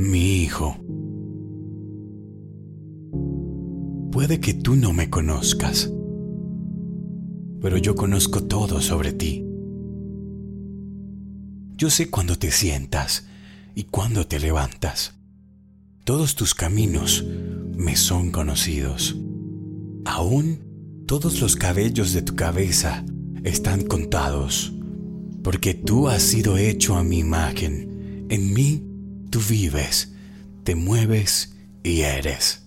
Mi hijo, puede que tú no me conozcas, pero yo conozco todo sobre ti. Yo sé cuándo te sientas y cuándo te levantas. Todos tus caminos me son conocidos. Aún todos los cabellos de tu cabeza están contados, porque tú has sido hecho a mi imagen. En mí tú vives, te mueves y eres.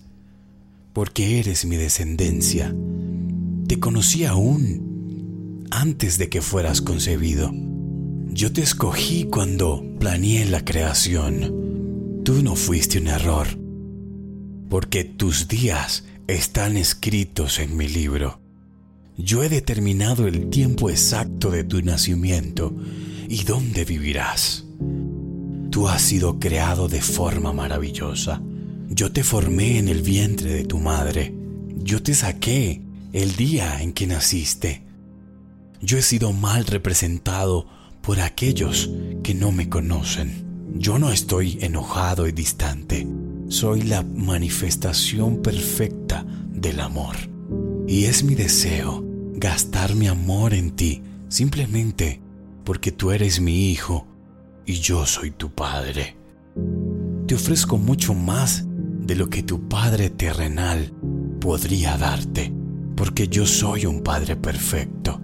Porque eres mi descendencia. Te conocí aún antes de que fueras concebido. Yo te escogí cuando planeé la creación. Tú no fuiste un error, porque tus días están escritos en mi libro. Yo he determinado el tiempo exacto de tu nacimiento y dónde vivirás. Tú has sido creado de forma maravillosa. Yo te formé en el vientre de tu madre. Yo te saqué el día en que naciste. Yo he sido mal representado por aquellos que no me conocen. Yo no estoy enojado y distante. Soy la manifestación perfecta del amor. Y es mi deseo gastar mi amor en ti simplemente porque tú eres mi hijo y yo soy tu padre. Te ofrezco mucho más de lo que tu padre terrenal podría darte, porque yo soy un padre perfecto.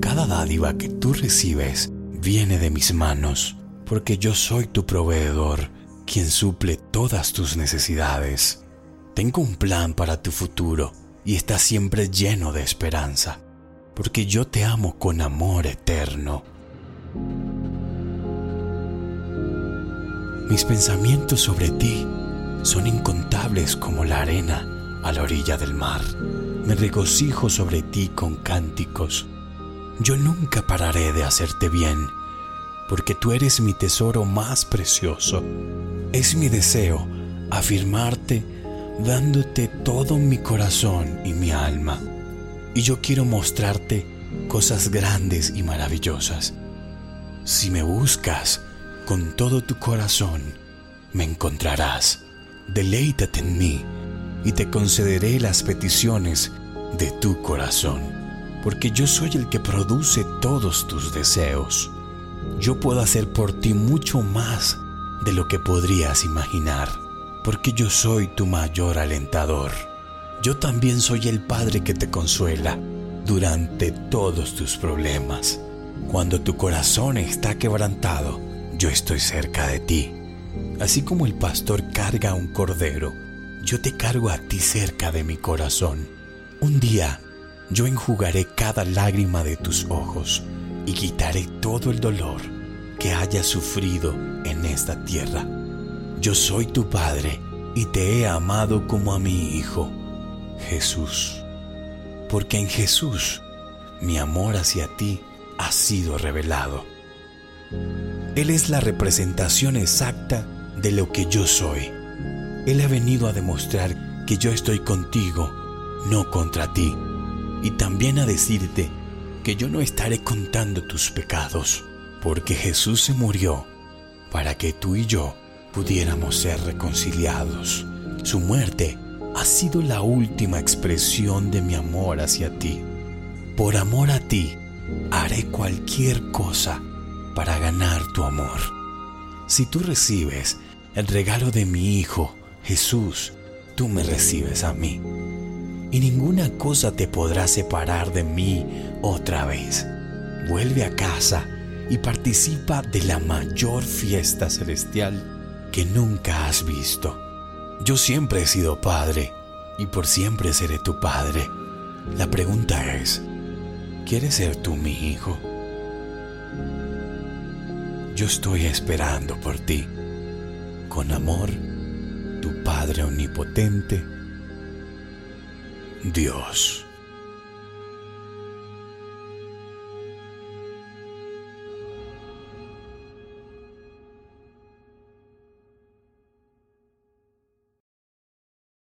Cada dádiva que tú recibes viene de mis manos, porque yo soy tu proveedor, quien suple todas tus necesidades. Tengo un plan para tu futuro y está siempre lleno de esperanza, porque yo te amo con amor eterno. Mis pensamientos sobre ti son incontables como la arena a la orilla del mar. Me regocijo sobre ti con cánticos. Yo nunca pararé de hacerte bien, porque tú eres mi tesoro más precioso. Es mi deseo afirmarte dándote todo mi corazón y mi alma. Y yo quiero mostrarte cosas grandes y maravillosas. Si me buscas con todo tu corazón, me encontrarás. Deleítate en mí y te concederé las peticiones de tu corazón, porque yo soy el que produce todos tus deseos. Yo puedo hacer por ti mucho más de lo que podrías imaginar porque yo soy tu mayor alentador. Yo también soy el Padre que te consuela durante todos tus problemas. Cuando tu corazón está quebrantado, yo estoy cerca de ti. Así como el pastor carga a un cordero, yo te cargo a ti cerca de mi corazón. Un día yo enjugaré cada lágrima de tus ojos y quitaré todo el dolor que hayas sufrido en esta tierra yo soy tu Padre y te he amado como a mi Hijo, Jesús. Porque en Jesús mi amor hacia ti ha sido revelado. Él es la representación exacta de lo que yo soy. Él ha venido a demostrar que yo estoy contigo, no contra ti, y también a decirte que yo no estaré contando tus pecados, porque Jesús se murió para que tú y yo pudiéramos ser reconciliados. Su muerte ha sido la última expresión de mi amor hacia ti. Por amor a ti, haré cualquier cosa para ganar tu amor. Si tú recibes el regalo de mi Hijo, Jesús, tú me recibes a mí. Y ninguna cosa te podrá separar de mí otra vez. Vuelve a casa y participa de la mayor fiesta celestial que nunca has visto. Yo siempre he sido padre y por siempre seré tu padre. La pregunta es, ¿quieres ser tú mi hijo? Yo estoy esperando por ti. Con amor, tu Padre Omnipotente, Dios.